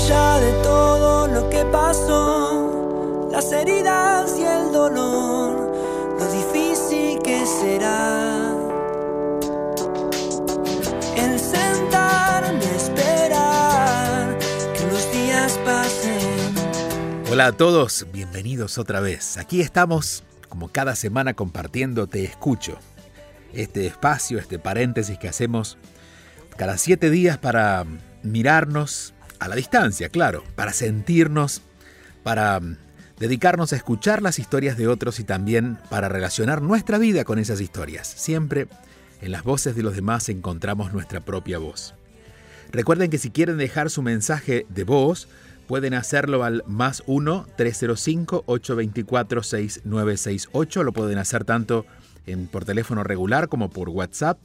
Allá de todo lo que pasó, las heridas y el dolor, lo difícil que será. El sentarme a esperar que los días pasen. Hola a todos, bienvenidos otra vez. Aquí estamos, como cada semana, compartiendo Te Escucho. Este espacio, este paréntesis que hacemos cada siete días para mirarnos a la distancia, claro, para sentirnos, para dedicarnos a escuchar las historias de otros y también para relacionar nuestra vida con esas historias. Siempre en las voces de los demás encontramos nuestra propia voz. Recuerden que si quieren dejar su mensaje de voz, pueden hacerlo al más 1-305-824-6968. Lo pueden hacer tanto por teléfono regular como por WhatsApp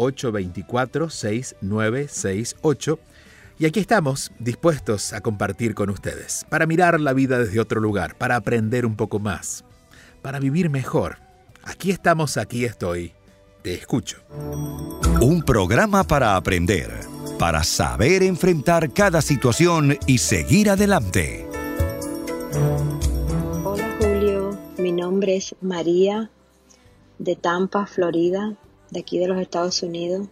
305-824-6968. Y aquí estamos dispuestos a compartir con ustedes, para mirar la vida desde otro lugar, para aprender un poco más, para vivir mejor. Aquí estamos, aquí estoy. Te escucho. Un programa para aprender, para saber enfrentar cada situación y seguir adelante. Hola Julio, mi nombre es María de Tampa, Florida, de aquí de los Estados Unidos.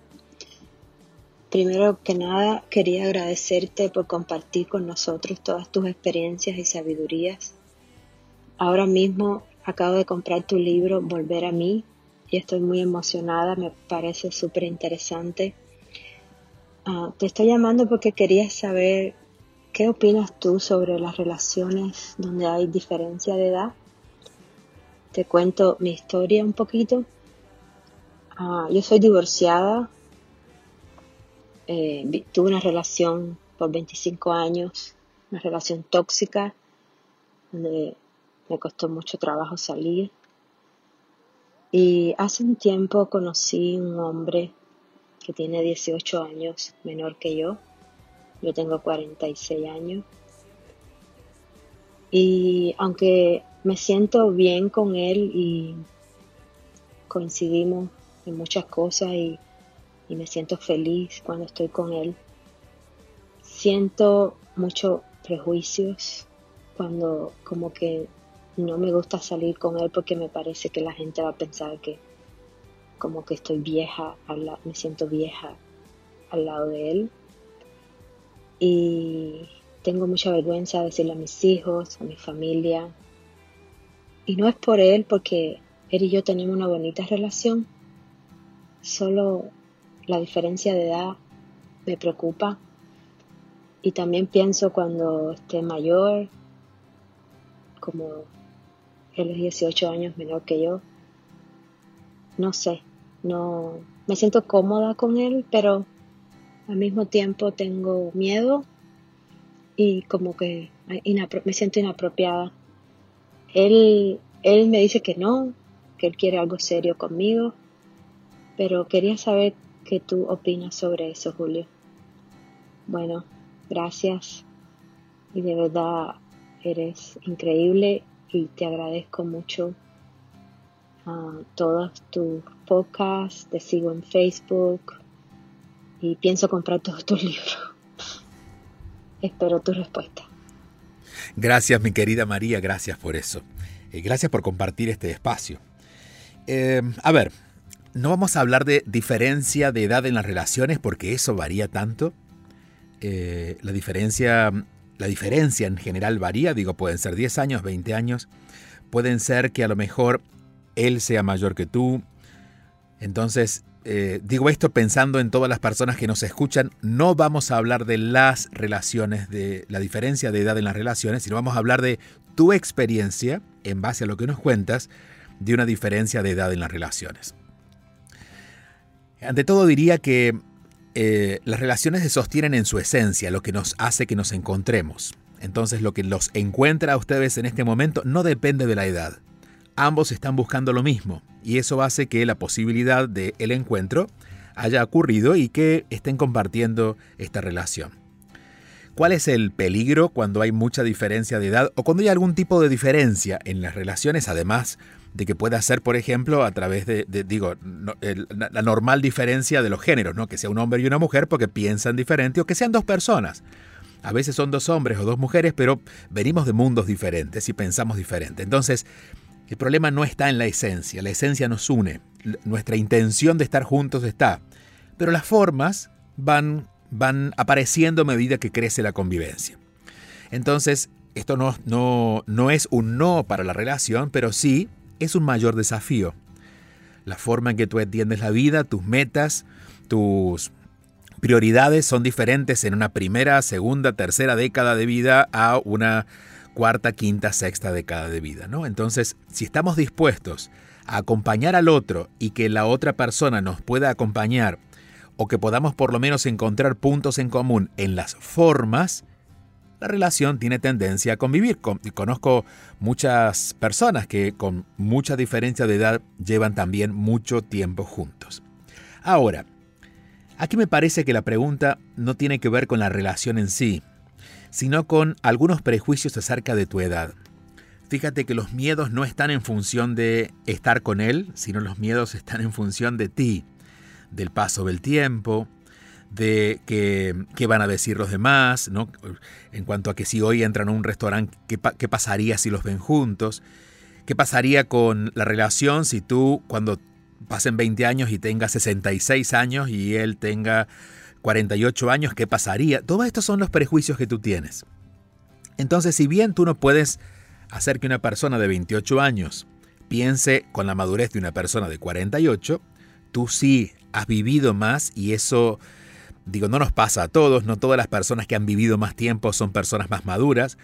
Primero que nada, quería agradecerte por compartir con nosotros todas tus experiencias y sabidurías. Ahora mismo acabo de comprar tu libro Volver a mí y estoy muy emocionada, me parece súper interesante. Ah, te estoy llamando porque quería saber qué opinas tú sobre las relaciones donde hay diferencia de edad. Te cuento mi historia un poquito. Ah, yo soy divorciada, eh, tuve una relación por 25 años, una relación tóxica, donde me costó mucho trabajo salir. Y hace un tiempo conocí un hombre que tiene 18 años menor que yo. Yo tengo 46 años. Y aunque me siento bien con él y coincidimos muchas cosas y, me siento feliz cuando estoy con él, siento muchos prejuicios cuando como que no me gusta salir con él porque me parece que la gente va a pensar que como que estoy vieja, me siento vieja al lado de él. Y tengo mucha vergüenza de decirle a mis hijos, a mi familia. Y no es por él, porque él y yo tenemos una bonita relación. Solo la diferencia de edad me preocupa. Y también pienso cuando esté mayor, como él es 18 años menor que yo, no sé, no me siento cómoda con él, pero al mismo tiempo tengo miedo y como que me siento inapropiada. Él, él me dice que no, que él quiere algo serio conmigo, pero quería saber qué tú opinas sobre eso, Julio. Bueno, gracias y de verdad eres increíble y te agradezco mucho a todos tus podcasts, te sigo en Facebook y pienso comprar todos tus libros. Espero tu respuesta. Gracias, mi querida María, gracias por eso. Eh, gracias por compartir este espacio. Eh, a ver, no vamos a hablar de diferencia de edad en las relaciones porque eso varía tanto. Eh, la diferencia, la diferencia en general varía, digo, pueden ser 10 años, 20 años, pueden ser que a lo mejor él sea mayor que tú. Entonces, eh, digo esto pensando en todas las personas que nos escuchan, no vamos a hablar de las relaciones, de la diferencia de edad en las relaciones, sino vamos a hablar de tu experiencia, en base a lo que nos cuentas, de una diferencia de edad en las relaciones. Ante todo diría que eh, las relaciones se sostienen en su esencia, lo que nos hace que nos encontremos. Entonces lo que los encuentra a ustedes en este momento no depende de la edad. Ambos están buscando lo mismo y eso hace que la posibilidad del el encuentro haya ocurrido y que estén compartiendo esta relación. ¿Cuál es el peligro cuando hay mucha diferencia de edad o cuando hay algún tipo de diferencia en las relaciones, además de que pueda ser, por ejemplo, a través de, digo, la normal diferencia de los géneros, ¿no? Que sea un hombre y una mujer porque piensan diferente o que sean dos personas. A veces son dos hombres o dos mujeres, pero venimos de mundos diferentes y pensamos diferente. Entonces, el problema no está en la esencia, la esencia nos une, nuestra intención de estar juntos está, pero las formas van, van apareciendo a medida que crece la convivencia. Entonces, esto no, no, no es un no para la relación, pero sí es un mayor desafío. La forma en que tú entiendes la vida, tus metas, tus prioridades son diferentes en una primera, segunda, tercera década de vida a una cuarta, quinta, sexta década de vida, ¿no? Entonces, si estamos dispuestos a acompañar al otro y que la otra persona nos pueda acompañar o que podamos por lo menos encontrar puntos en común en las formas, la relación tiene tendencia a convivir. Conozco muchas personas que con mucha diferencia de edad llevan también mucho tiempo juntos. Ahora, aquí me parece que la pregunta no tiene que ver con la relación en sí, sino con algunos prejuicios acerca de tu edad. Fíjate que los miedos no están en función de estar con él, sino los miedos están en función de ti, del paso del tiempo, de qué, van a decir los demás, ¿no? en cuanto a que si hoy entran a un restaurante, ¿qué, ¿qué, pasaría si los ven juntos? ¿Qué pasaría con la relación si tú cuando pasen 20 años y tengas 66 años y él tenga 48 años, ¿qué pasaría? Todos estos son los prejuicios que tú tienes. Entonces, si bien tú no puedes hacer que una persona de 28 años piense con la madurez de una persona de 48, tú sí has vivido más y eso Digo, no nos pasa a todos, no todas las personas que han vivido más tiempo son personas más maduras,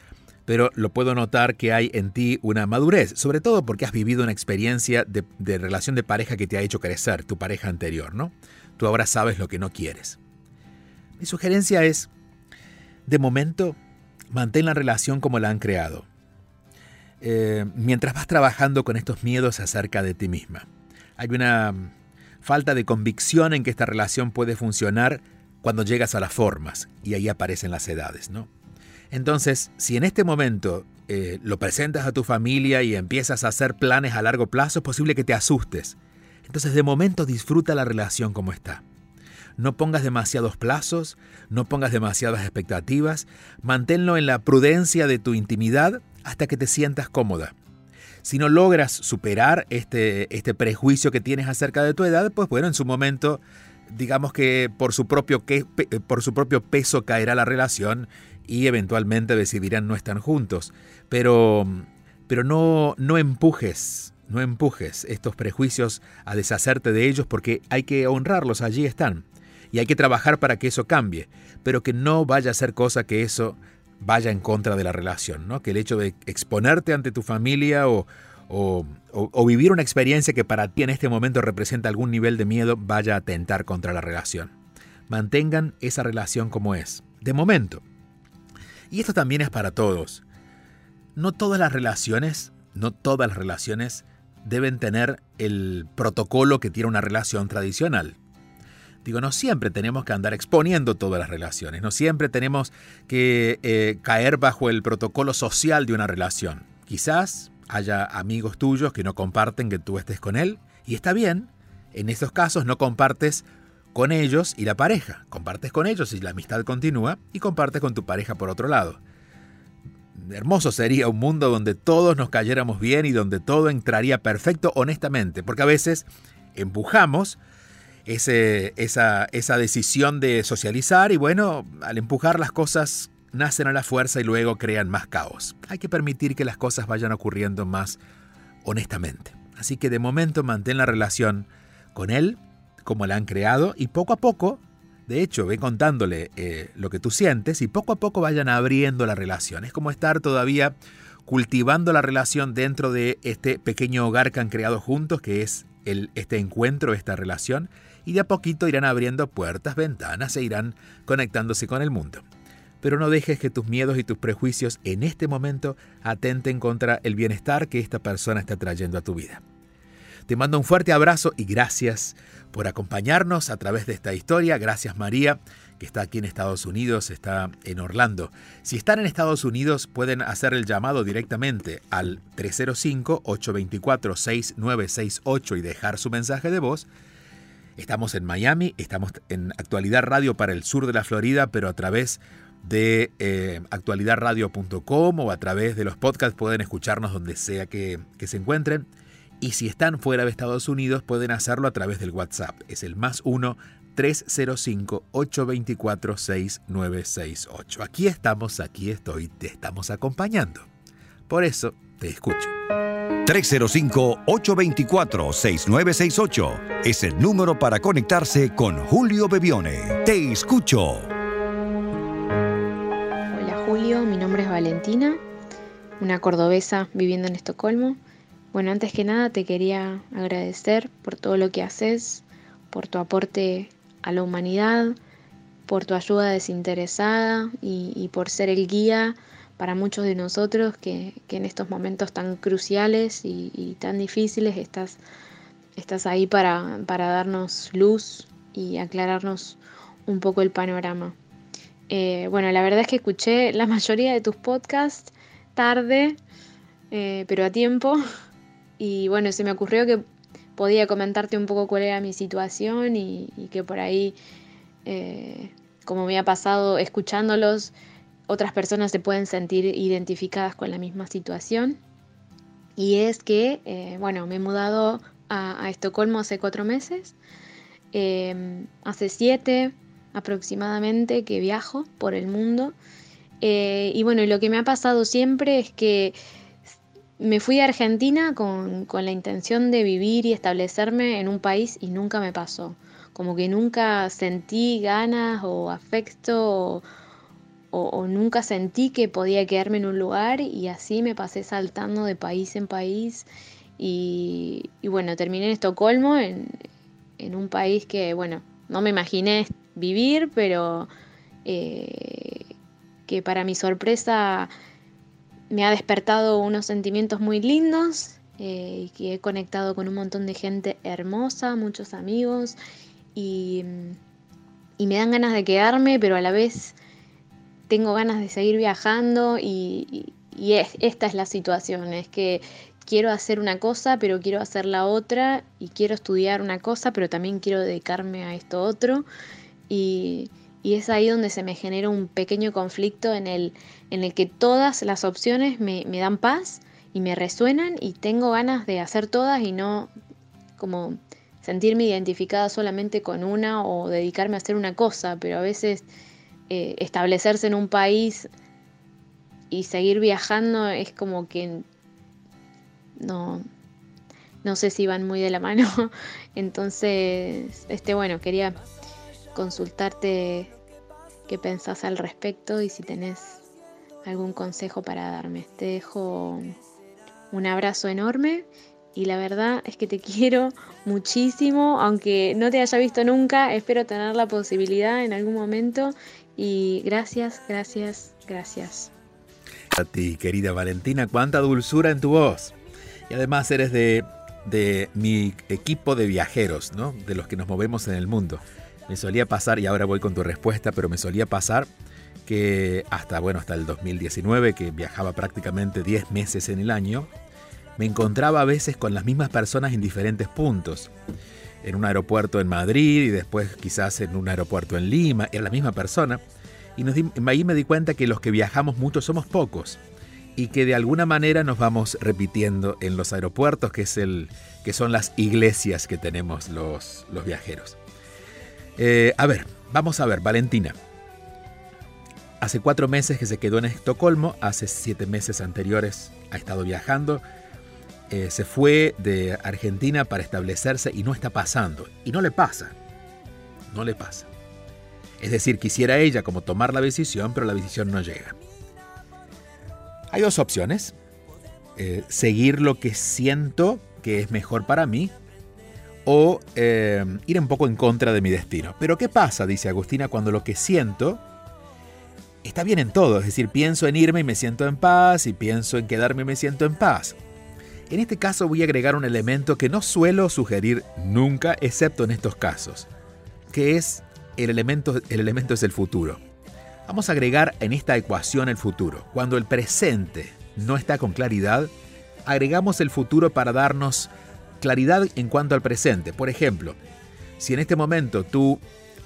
pero lo puedo notar que hay en ti una madurez, sobre todo porque has vivido una experiencia de, relación de pareja que te ha hecho crecer, tu pareja anterior, ¿no? Tú ahora sabes lo que no quieres. Mi sugerencia es, de momento, mantén la relación como la han creado, eh, mientras vas trabajando con estos miedos acerca de ti misma. Hay una falta de convicción en que esta relación puede funcionar cuando llegas a las formas y ahí aparecen las edades, ¿no? Entonces, si en este momento eh, lo presentas a tu familia y empiezas a hacer planes a largo plazo, es posible que te asustes. Entonces, de momento disfruta la relación como está. No pongas demasiados plazos, no pongas demasiadas expectativas, manténlo en la prudencia de tu intimidad hasta que te sientas cómoda. Si no logras superar este, este prejuicio que tienes acerca de tu edad, pues bueno, en su momento digamos que por su propio, que, por su propio peso caerá la relación y eventualmente decidirán no estar juntos. Pero, pero no, no empujes, no empujes estos prejuicios a deshacerte de ellos porque hay que honrarlos, allí están. Y hay que trabajar para que eso cambie, pero que no vaya a ser cosa que eso vaya en contra de la relación, ¿no? Que el hecho de exponerte ante tu familia o, o, vivir una experiencia que para ti en este momento representa algún nivel de miedo vaya a atentar contra la relación. Mantengan esa relación como es, de momento. Y esto también es para todos. No todas las relaciones, no todas las relaciones deben tener el protocolo que tiene una relación tradicional. Digo, no siempre tenemos que andar exponiendo todas las relaciones, no siempre tenemos que eh, caer bajo el protocolo social de una relación. Quizás haya amigos tuyos que no comparten que tú estés con él, y está bien, en esos casos no compartes con ellos y la pareja, compartes con ellos y la amistad continúa, y compartes con tu pareja por otro lado. Hermoso sería un mundo donde todos nos cayéramos bien y donde todo entraría perfecto honestamente, porque a veces empujamos esa, esa decisión de socializar y bueno, al empujar las cosas nacen a la fuerza y luego crean más caos. Hay que permitir que las cosas vayan ocurriendo más honestamente. Así que de momento mantén la relación con él como la han creado y poco a poco, de hecho, ve contándole eh, lo que tú sientes y poco a poco vayan abriendo la relación. Es como estar todavía cultivando la relación dentro de este pequeño hogar que han creado juntos, que es el, este encuentro, esta relación, y de a poquito irán abriendo puertas, ventanas e irán conectándose con el mundo. Pero no dejes que tus miedos y tus prejuicios en este momento atenten contra el bienestar que esta persona está trayendo a tu vida. Te mando un fuerte abrazo y gracias por acompañarnos a través de esta historia. Gracias María, que está aquí en Estados Unidos, está en Orlando. Si están en Estados Unidos, pueden hacer el llamado directamente al 305-824-6968 y dejar su mensaje de voz. Estamos en Miami, estamos en Actualidad Radio para el sur de la Florida, pero a través de eh, actualidadradio.com o a través de los podcasts pueden escucharnos donde sea que, que se encuentren. Y si están fuera de Estados Unidos, pueden hacerlo a través del WhatsApp. Es el más 1-305-824-6968. Aquí estamos, aquí estoy, te estamos acompañando. Por eso te escucho. 305-824-6968 es el número para conectarse con Julio Bebione. Te escucho. Mi nombre es Valentina, una cordobesa viviendo en Estocolmo. Bueno, antes que nada te quería agradecer por todo lo que haces, por tu aporte a la humanidad, por tu ayuda desinteresada y, por ser el guía para muchos de nosotros que, en estos momentos tan cruciales y, tan difíciles estás, estás ahí para, para, darnos luz y aclararnos un poco el panorama. Eh, bueno, la verdad es que escuché la mayoría de tus podcasts tarde, eh, pero a tiempo. Y bueno, se me ocurrió que podía comentarte un poco cuál era mi situación y, que por ahí, eh, como me ha pasado escuchándolos, otras personas se pueden sentir identificadas con la misma situación. Y es que, eh, bueno, me he mudado a, Estocolmo hace cuatro meses. Em, hace siete aproximadamente que viajo por el mundo. Eh, y bueno, lo que me ha pasado siempre es que me fui a Argentina con, la intención de vivir y establecerme en un país y nunca me pasó. Como que nunca sentí ganas o afecto o, nunca sentí que podía quedarme en un lugar y así me pasé saltando de país en país. Y, bueno, terminé en Estocolmo, en, un país que, bueno, no me imaginé vivir, pero eh, que para mi sorpresa me ha despertado unos sentimientos muy lindos eh, y que he conectado con un montón de gente hermosa, muchos amigos y, me dan ganas de quedarme, pero a la vez tengo ganas de seguir viajando y, esta es la situación, es que quiero hacer una cosa, pero quiero hacer la otra y quiero estudiar una cosa, pero también quiero dedicarme a esto otro y y es ahí donde se me genera un pequeño conflicto en el, en el que todas las opciones me, dan paz y me resuenan y tengo ganas de hacer todas y no como sentirme identificada solamente con una o dedicarme a hacer una cosa, pero a veces eh, establecerse en un país y seguir viajando es como que no, no sé si van muy de la mano. Entonces, este bueno, quería consultarte qué pensás al respecto y si tenés algún consejo para darme. Te dejo un abrazo enorme y la verdad es que te quiero muchísimo, aunque no te haya visto nunca, espero tener la posibilidad en algún momento y gracias, gracias, gracias. A ti, querida Valentina, cuánta dulzura en tu voz. Y además eres de, de mi equipo de viajeros, ¿no? De los que nos movemos en el mundo. Me solía pasar, y ahora voy con tu respuesta, pero me solía pasar que hasta, bueno, hasta el 2019, que viajaba prácticamente 10 meses en el año, me encontraba a veces con las mismas personas en diferentes puntos. En un aeropuerto en Madrid y después quizás en un aeropuerto en Lima, era la misma persona. Y ahí me di cuenta que los que viajamos mucho somos pocos y que de alguna manera nos vamos repitiendo en los aeropuertos, que, es el, que son las iglesias que tenemos los viajeros. Eh, a ver, vamos a ver, Valentina. Hace cuatro meses que se quedó en Estocolmo, hace siete meses anteriores ha estado viajando, eh, se fue de Argentina para establecerse y no está pasando. Y no le pasa, no le pasa. Es decir, quisiera ella como tomar la decisión, pero la decisión no llega. Hay dos opciones. Eh, seguir lo que siento que es mejor para mí o eh, ir un poco en contra de mi destino. Pero ¿qué pasa, dice Agustina, cuando lo que siento está bien en todo? Es decir, pienso en irme y me siento en paz, y pienso en quedarme y me siento en paz. En este caso voy a agregar un elemento que no suelo sugerir nunca, excepto en estos casos, que es el elemento, el elemento es el futuro. Vamos a agregar en esta ecuación el futuro. Cuando el presente no está con claridad, agregamos el futuro para darnos claridad en cuanto al presente. Por ejemplo, si en este momento tú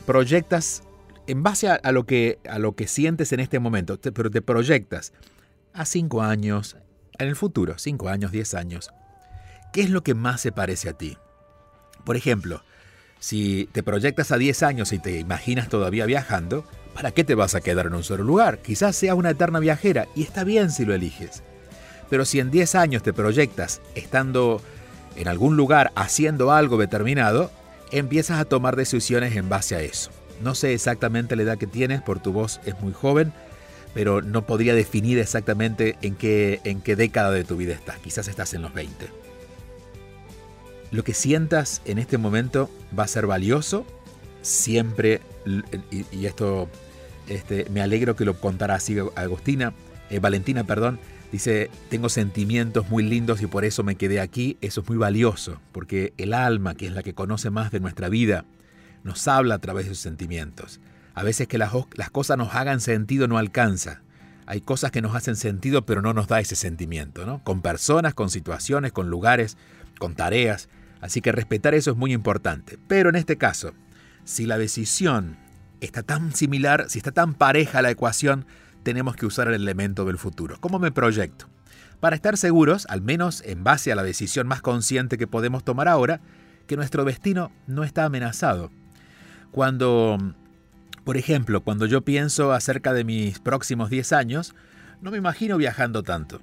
proyectas en base a, lo, que, a lo que sientes en este momento, pero te proyectas a cinco años, en el futuro, cinco años, diez años, ¿qué es lo que más se parece a ti? Por ejemplo, si te proyectas a 10 años y te imaginas todavía viajando, ¿para qué te vas a quedar en un solo lugar? Quizás sea una eterna viajera y está bien si lo eliges. Pero si en 10 años te proyectas estando en algún lugar haciendo algo determinado, empiezas a tomar decisiones en base a eso. No sé exactamente la edad que tienes, por tu voz es muy joven, pero no podría definir exactamente en qué, en qué década de tu vida estás. Quizás estás en los 20. Lo que sientas en este momento va a ser valioso, siempre, y, esto este, me alegro que lo contara así Agustina, eh, Valentina, perdón, dice, tengo sentimientos muy lindos y por eso me quedé aquí, eso es muy valioso, porque el alma, que es la que conoce más de nuestra vida, nos habla a través de sus sentimientos. A veces que las, cosas nos hagan sentido no alcanza. Hay cosas que nos hacen sentido pero no nos da ese sentimiento, ¿no? Con personas, con situaciones, con lugares, con tareas. Así que respetar eso es muy importante. Pero en este caso, si la decisión está tan similar, si está tan pareja la ecuación, tenemos que usar el elemento del futuro. ¿Cómo me proyecto? Para estar seguros, al menos en base a la decisión más consciente que podemos tomar ahora, que nuestro destino no está amenazado. Cuando, por ejemplo, cuando yo pienso acerca de mis próximos 10 años, no me imagino viajando tanto.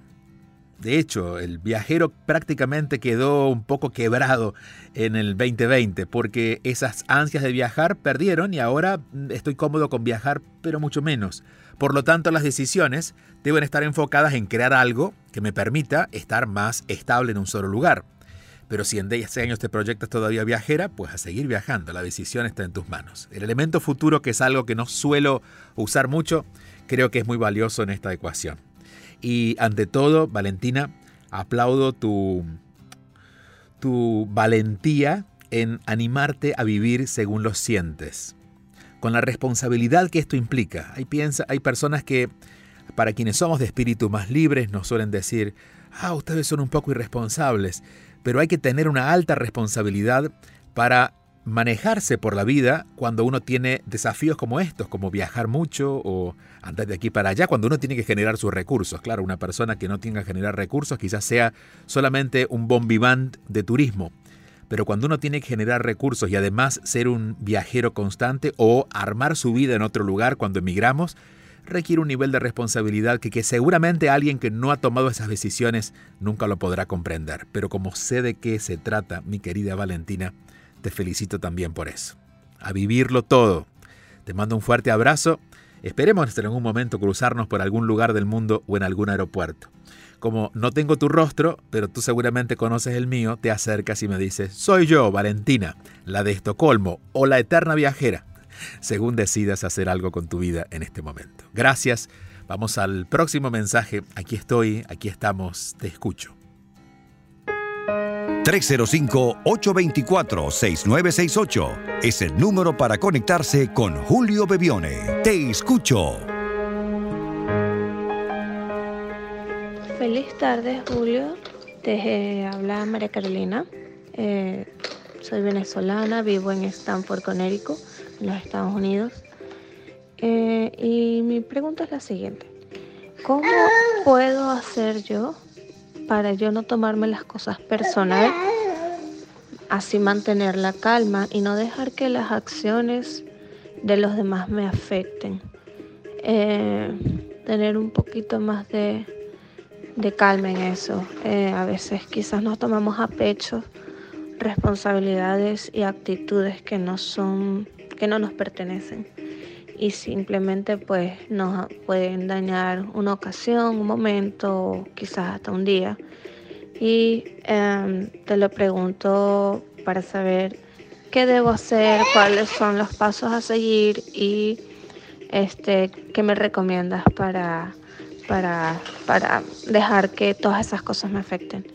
De hecho, el viajero prácticamente quedó un poco quebrado en el 2020 porque esas ansias de viajar perdieron y ahora estoy cómodo con viajar, pero mucho menos. Por lo tanto, las decisiones deben estar enfocadas en crear algo que me permita estar más estable en un solo lugar. Pero si en 10 años te proyectas todavía viajera, pues a seguir viajando, la decisión está en tus manos. El elemento futuro, que es algo que no suelo usar mucho, creo que es muy valioso en esta ecuación. Y ante todo, Valentina, aplaudo tu, tu valentía en animarte a vivir según lo sientes, con la responsabilidad que esto implica. Hay, hay personas que, para quienes somos de espíritu más libres, nos suelen decir, ah, ustedes son un poco irresponsables, pero hay que tener una alta responsabilidad para manejarse por la vida cuando uno tiene desafíos como estos, como viajar mucho o andar de aquí para allá, cuando uno tiene que generar sus recursos. Claro, una persona que no tenga que generar recursos quizás sea solamente un bon vivant de turismo. Pero cuando uno tiene que generar recursos y además ser un viajero constante o armar su vida en otro lugar cuando emigramos, requiere un nivel de responsabilidad que, que, seguramente alguien que no ha tomado esas decisiones nunca lo podrá comprender. Pero como sé de qué se trata, mi querida Valentina, te felicito también por eso. A vivirlo todo. Te mando un fuerte abrazo. Esperemos en algún momento cruzarnos por algún lugar del mundo o en algún aeropuerto. Como no tengo tu rostro, pero tú seguramente conoces el mío, te acercas y me dices, soy yo, Valentina, la de Estocolmo o la eterna viajera, según decidas hacer algo con tu vida en este momento. Gracias, vamos al próximo mensaje, aquí estoy, aquí estamos, te escucho. 305-824-6968 es el número para conectarse con Julio Bebione. Te escucho. Feliz tarde, Julio. Te habla María Carolina. Eh, soy venezolana, vivo en Stanford, Connecticut, en los Estados Unidos. Eh, y mi pregunta es la siguiente. ¿Cómo puedo hacer yo para yo no tomarme las cosas personal, así mantener la calma y no dejar que las acciones de los demás me afecten. Eh, tener un poquito más de, calma en eso. Eh, a veces quizás nos tomamos a pecho responsabilidades y actitudes que no son, que no nos pertenecen y simplemente pues nos pueden dañar una ocasión, un momento, quizás hasta un día. Y em, te lo pregunto para saber qué debo hacer, cuáles son los pasos a seguir y este, qué me recomiendas para, para, para dejar que todas esas cosas me afecten.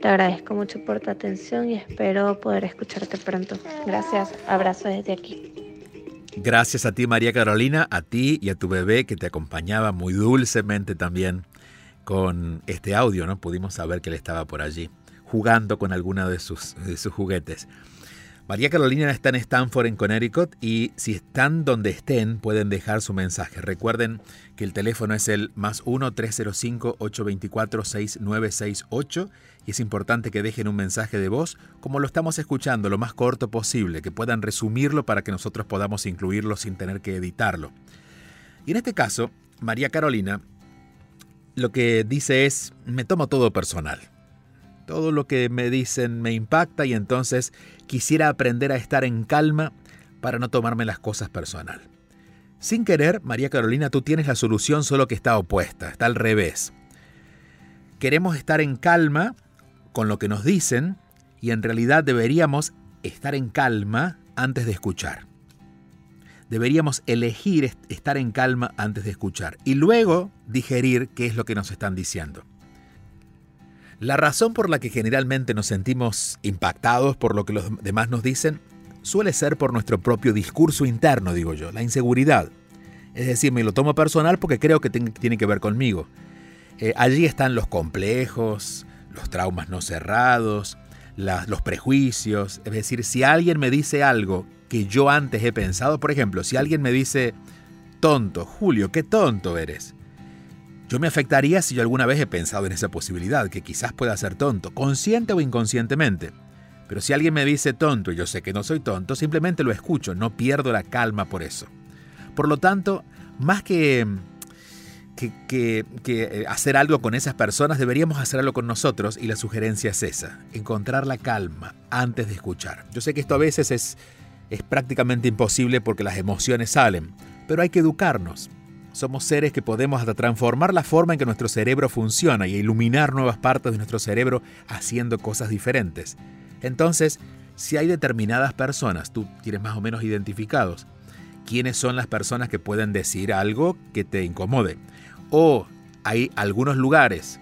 Te agradezco mucho por tu atención y espero poder escucharte pronto. Gracias, abrazo desde aquí. Gracias a ti María Carolina, a ti y a tu bebé que te acompañaba muy dulcemente también con este audio, ¿no? Pudimos saber que él estaba por allí jugando con alguno de sus, de sus juguetes. María Carolina está en Stanford, en Connecticut, y si están donde estén, pueden dejar su mensaje. Recuerden que el teléfono es el más 1-305-824-6968 y es importante que dejen un mensaje de voz, como lo estamos escuchando, lo más corto posible, que puedan resumirlo para que nosotros podamos incluirlo sin tener que editarlo. Y en este caso, María Carolina lo que dice es, me tomo todo personal. Todo lo que me dicen me impacta y entonces quisiera aprender a estar en calma para no tomarme las cosas personal. Sin querer, María Carolina, tú tienes la solución solo que está opuesta, está al revés. Queremos estar en calma con lo que nos dicen y en realidad deberíamos estar en calma antes de escuchar. Deberíamos elegir estar en calma antes de escuchar y luego digerir qué es lo que nos están diciendo. La razón por la que generalmente nos sentimos impactados por lo que los demás nos dicen suele ser por nuestro propio discurso interno, digo yo, la inseguridad. Es decir, me lo tomo personal porque creo que tiene que ver conmigo. Eh, allí están los complejos, los traumas no cerrados, los prejuicios. Es decir, si alguien me dice algo que yo antes he pensado, por ejemplo, si alguien me dice, tonto, Julio, qué tonto eres. Yo me afectaría si yo alguna vez he pensado en esa posibilidad, que quizás pueda ser tonto, consciente o inconscientemente. Pero si alguien me dice tonto y yo sé que no soy tonto, simplemente lo escucho, no pierdo la calma por eso. Por lo tanto, más que, que, eh, hacer algo con esas personas, deberíamos hacerlo con nosotros y la sugerencia es esa, encontrar la calma antes de escuchar. Yo sé que esto a veces es, es prácticamente imposible porque las emociones salen, pero hay que educarnos. Somos seres que podemos hasta transformar la forma en que nuestro cerebro funciona y iluminar nuevas partes de nuestro cerebro haciendo cosas diferentes. Entonces, si hay determinadas personas, tú tienes más o menos identificados, quiénes son las personas que pueden decir algo que te incomode. O hay algunos lugares,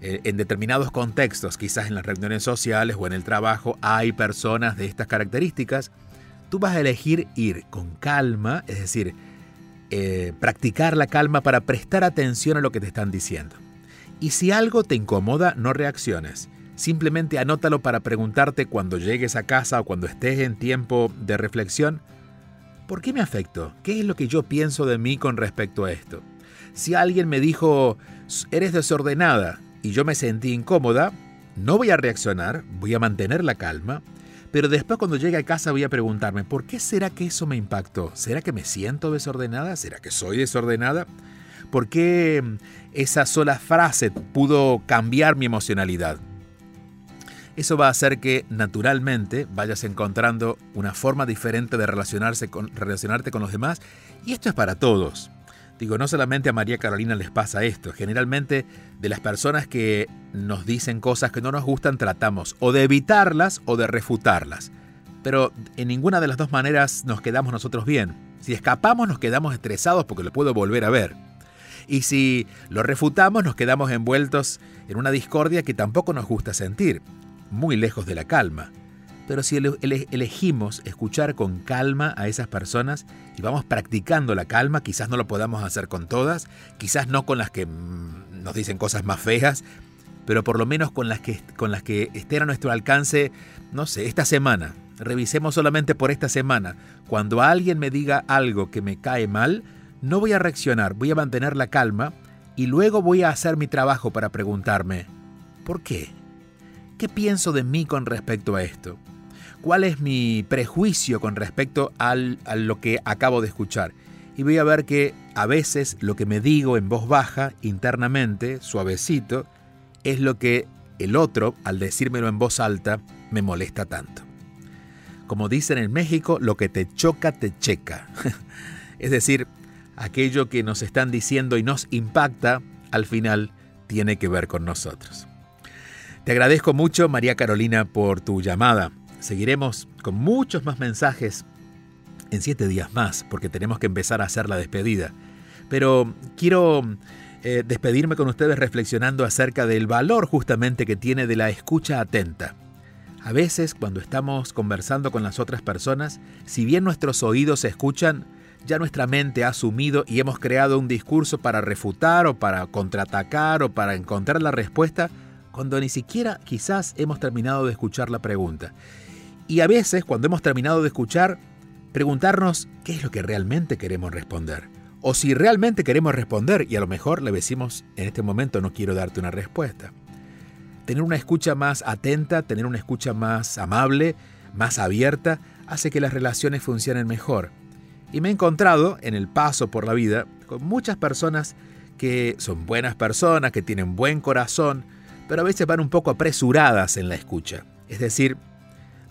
eh, en determinados contextos, quizás en las reuniones sociales o en el trabajo, hay personas de estas características, tú vas a elegir ir con calma, es decir, eh, practicar la calma para prestar atención a lo que te están diciendo. Y si algo te incomoda, no reacciones. Simplemente anótalo para preguntarte cuando llegues a casa o cuando estés en tiempo de reflexión, ¿por qué me afecto? ¿Qué es lo que yo pienso de mí con respecto a esto? Si alguien me dijo, eres desordenada, y yo me sentí incómoda, no voy a reaccionar, voy a mantener la calma, pero después cuando llegue a casa voy a preguntarme, ¿por qué será que eso me impactó? ¿Será que me siento desordenada? ¿Será que soy desordenada? ¿Por qué mm, esa sola frase pudo cambiar mi emocionalidad? Eso va a hacer que naturalmente vayas encontrando una forma diferente de relacionarse relacionarte con los demás y esto es para todos. Digo, no solamente a María Carolina les pasa esto, generalmente de las personas que nos dicen cosas que no nos gustan tratamos o de evitarlas o de refutarlas. Pero en ninguna de las dos maneras nos quedamos nosotros bien. Si escapamos nos quedamos estresados porque lo puedo volver a ver. Y si lo refutamos nos quedamos envueltos en una discordia que tampoco nos gusta sentir, muy lejos de la calma. Pero si elegimos escuchar con calma a esas personas y vamos practicando la calma, quizás no lo podamos hacer con todas, quizás no con las que mm, nos dicen cosas más feas, pero por lo menos con las que, con las que estén a nuestro alcance, no sé, esta semana. Revisemos solamente por esta semana. Cuando alguien me diga algo que me cae mal, no voy a reaccionar, voy a mantener la calma y luego voy a hacer mi trabajo para preguntarme, ¿por qué? ¿Qué pienso de mí con respecto a esto? cuál es mi prejuicio con respecto a lo que acabo de escuchar. Y voy a ver que a veces lo que me digo en voz baja, internamente, suavecito, es lo que el otro, al decírmelo en voz alta, me molesta tanto. Como dicen en México, lo que te choca, te checa. es decir, aquello que nos están diciendo y nos impacta, al final tiene que ver con nosotros. Te agradezco mucho, María Carolina, por tu llamada. seguiremos con muchos más mensajes en siete días más, porque tenemos que empezar a hacer la despedida. Pero quiero eh, despedirme con ustedes reflexionando acerca del valor justamente que tiene de la escucha atenta. A veces cuando estamos conversando con las otras personas, si bien nuestros oídos escuchan, ya nuestra mente ha asumido y hemos creado un discurso para refutar o para contraatacar o para encontrar la respuesta, cuando ni siquiera quizás hemos terminado de escuchar la pregunta. Y a veces, cuando hemos terminado de escuchar, preguntarnos qué es lo que realmente queremos responder. O si realmente queremos responder y a lo mejor le decimos, en este momento no quiero darte una respuesta. Tener una escucha más atenta, tener una escucha más amable, más abierta, hace que las relaciones funcionen mejor. Y me he encontrado en el paso por la vida con muchas personas que son buenas personas, que tienen buen corazón, pero a veces van un poco apresuradas en la escucha. Es decir,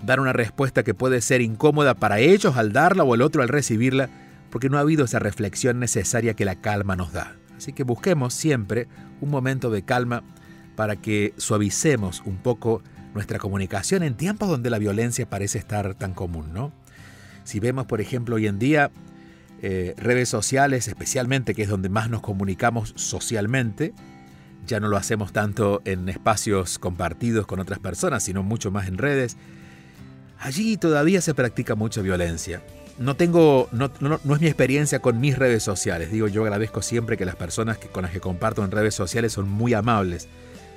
dar una respuesta que puede ser incómoda para ellos al darla o el otro al recibirla, porque no ha habido esa reflexión necesaria que la calma nos da. Así que busquemos siempre un momento de calma para que suavicemos un poco nuestra comunicación en tiempos donde la violencia parece estar tan común, ¿no? Si vemos, por ejemplo, hoy en día eh, redes sociales, especialmente, que es donde más nos comunicamos socialmente, ya no lo hacemos tanto en espacios compartidos con otras personas, sino mucho más en redes. Allí todavía se practica mucha violencia no tengo, no, es mi experiencia con mis redes sociales. Digo, yo agradezco siempre que las personas que, con las que comparto en redes sociales son muy amables.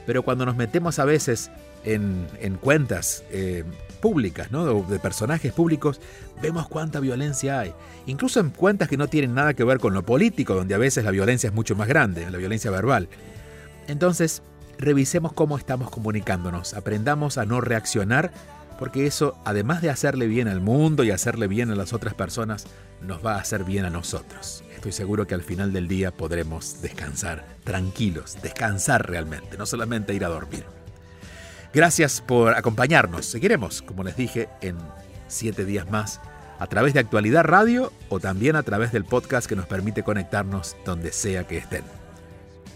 Pero cuando nos metemos a veces en, cuentas eh, públicas, ¿no? de, personajes públicos, vemos cuánta violencia hay. Incluso en cuentas que no tienen nada que ver con lo político, donde a veces la violencia es mucho más grande, la violencia verbal. Entonces, revisemos cómo estamos comunicándonos, aprendamos a no reaccionar porque eso, además de hacerle bien al mundo y hacerle bien a las otras personas, nos va a hacer bien a nosotros. Estoy seguro que al final del día podremos descansar tranquilos, descansar realmente, no solamente ir a dormir. Gracias por acompañarnos. Seguiremos, como les dije, en siete días más a través de Actualidad Radio o también a través del podcast que nos permite conectarnos donde sea que estén.